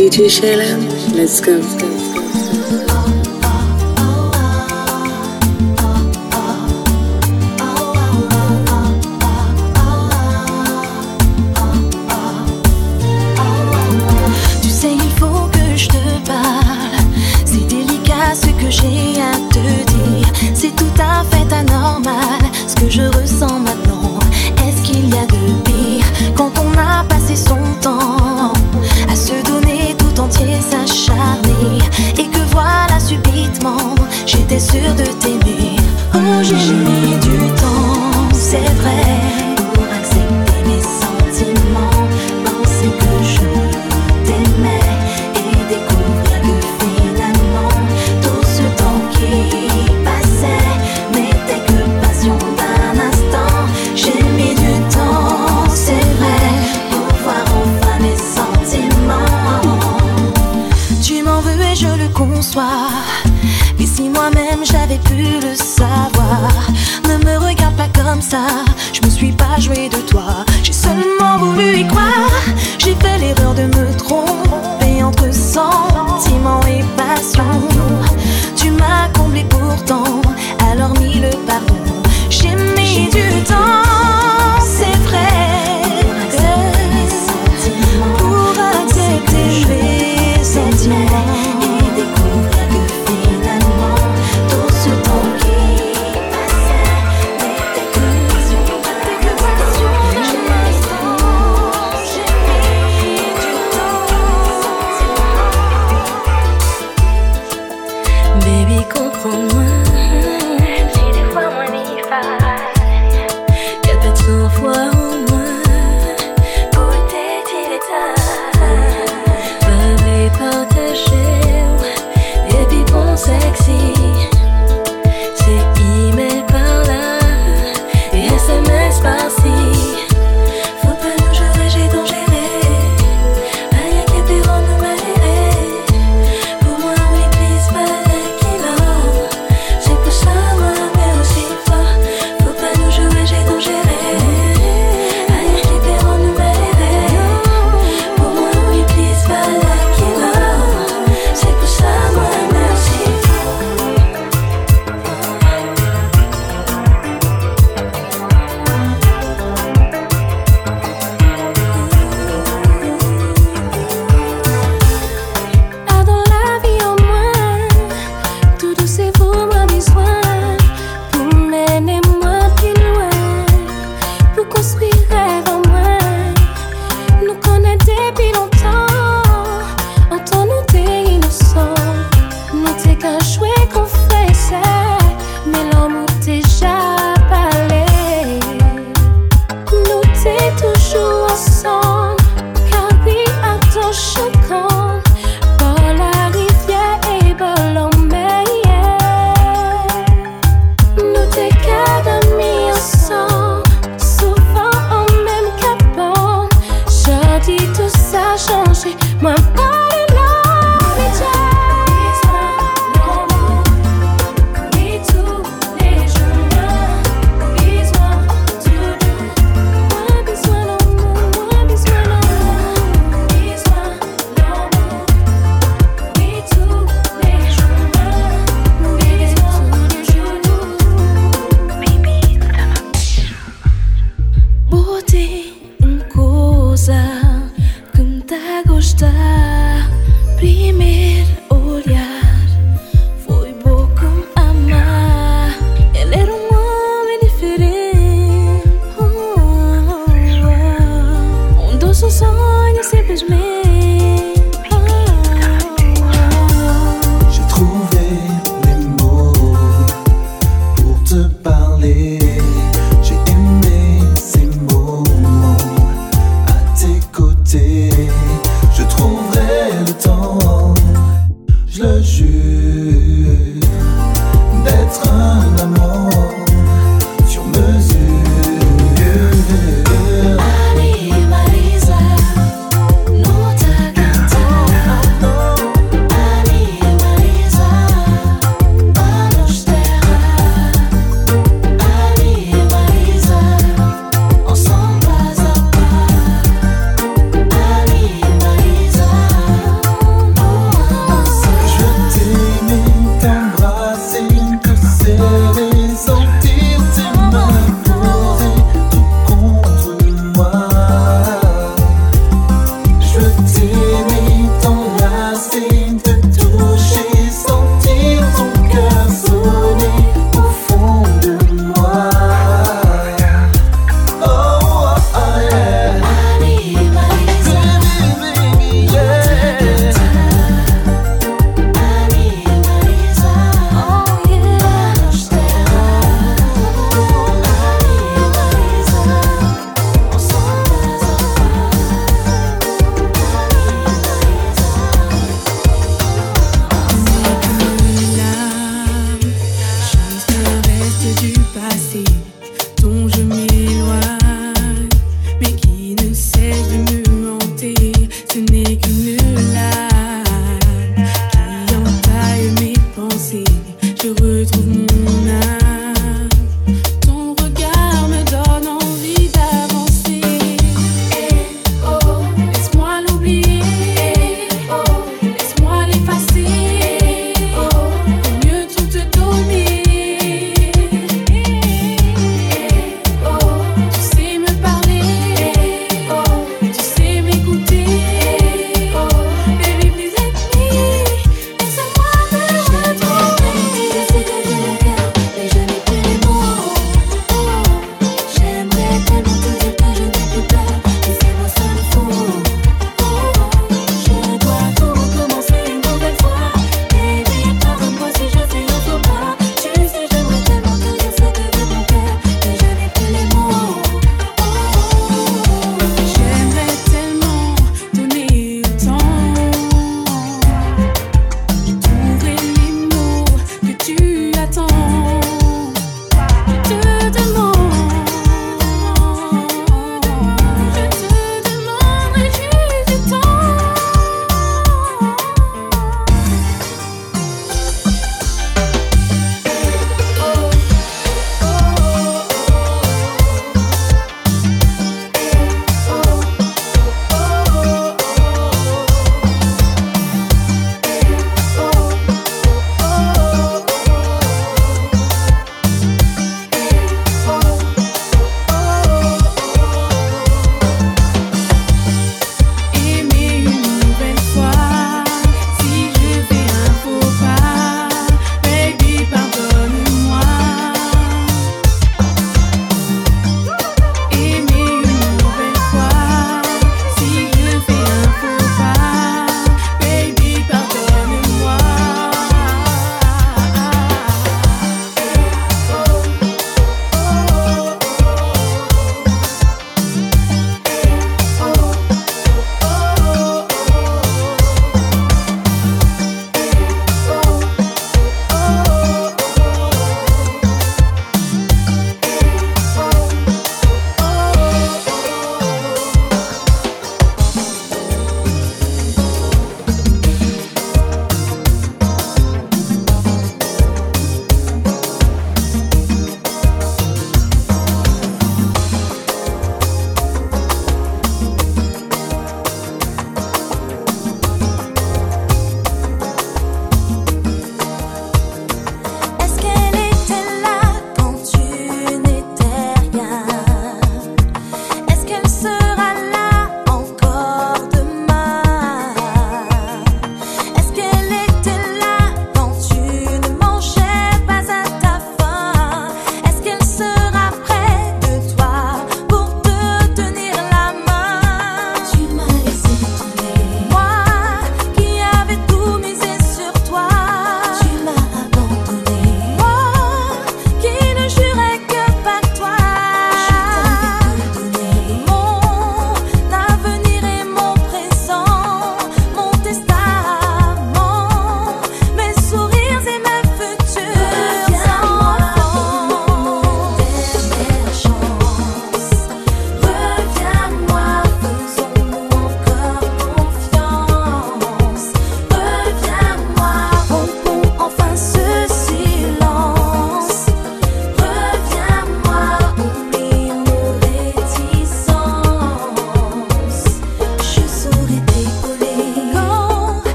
DJ Shalem, let's go. Let's go.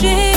she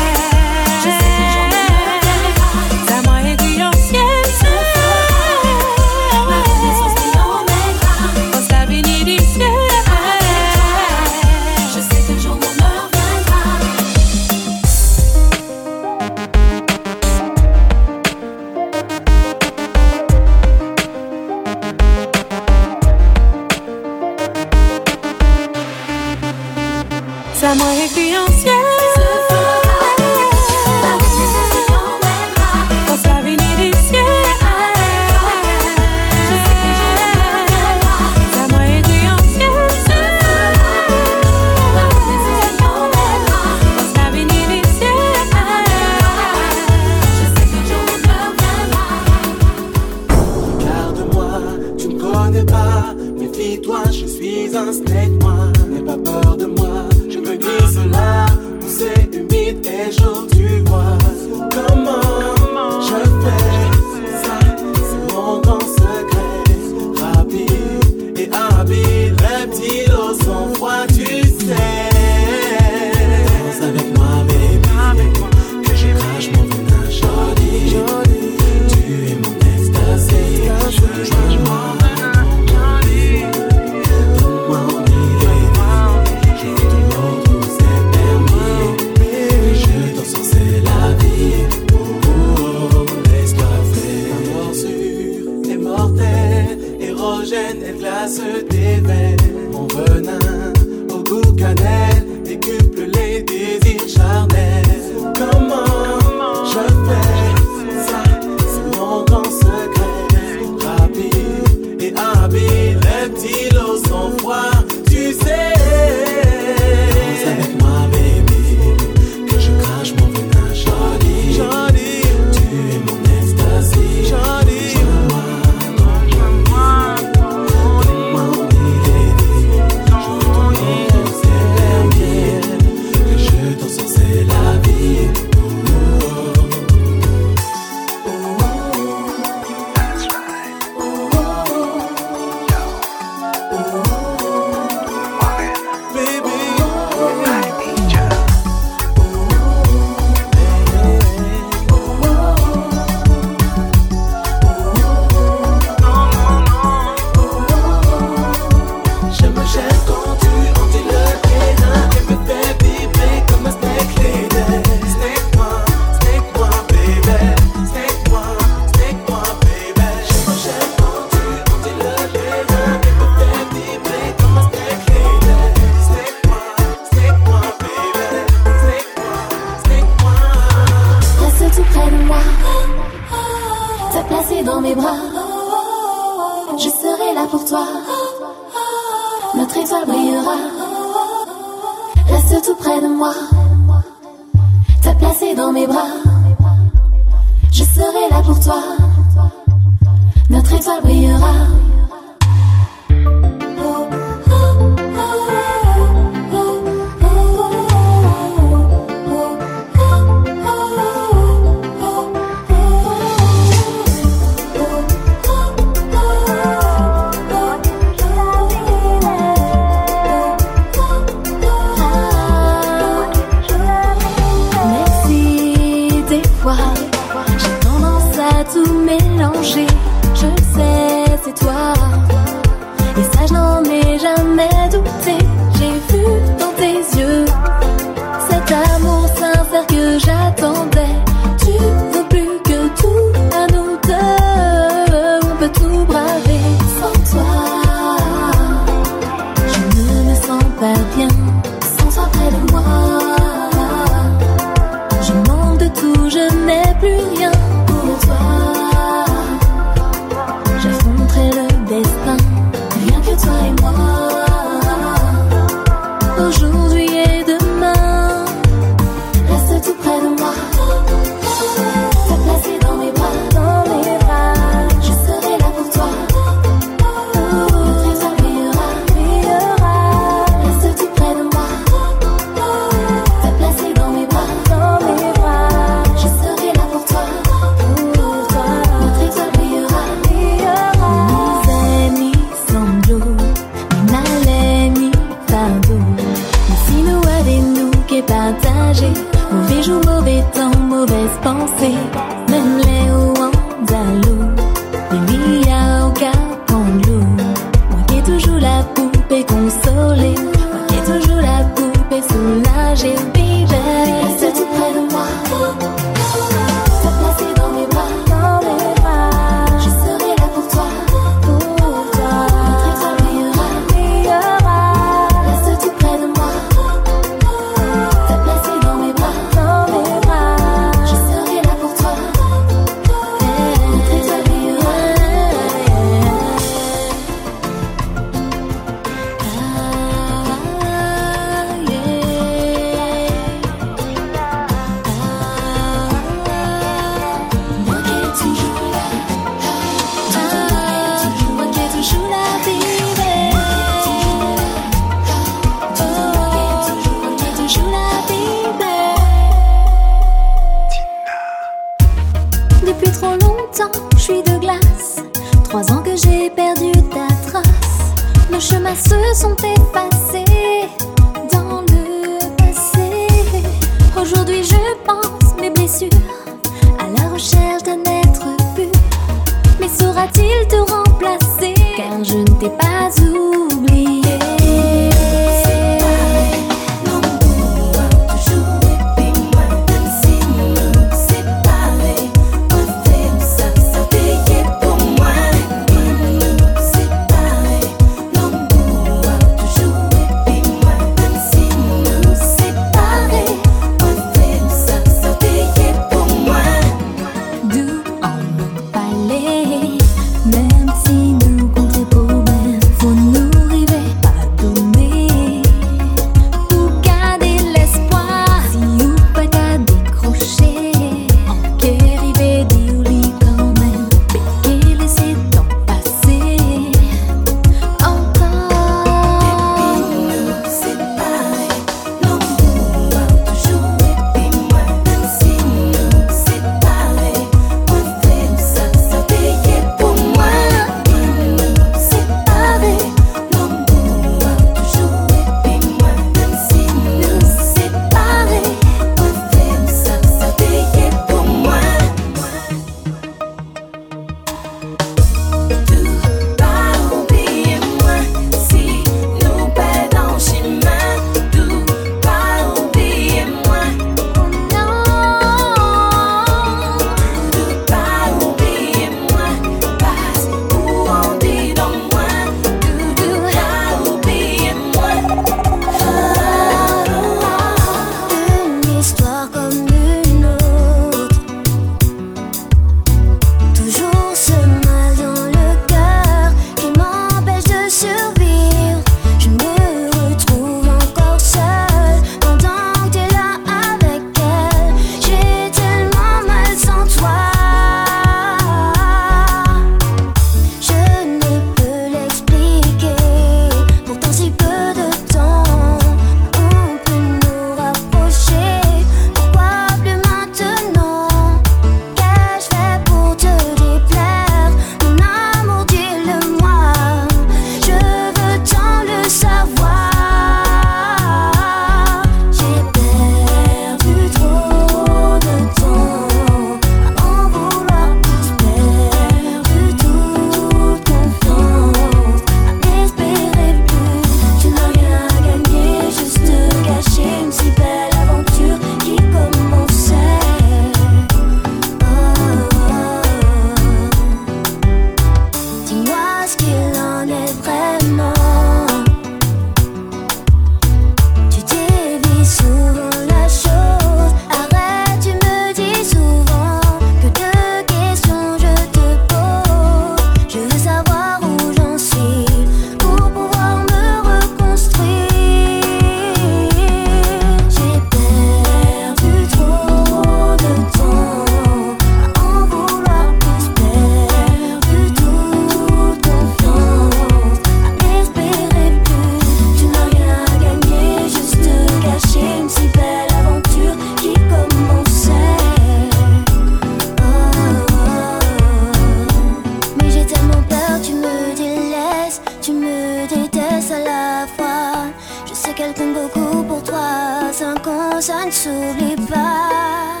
quelqu'un beaucoup pour toi. 5 ans, ça ne s'oublie pas.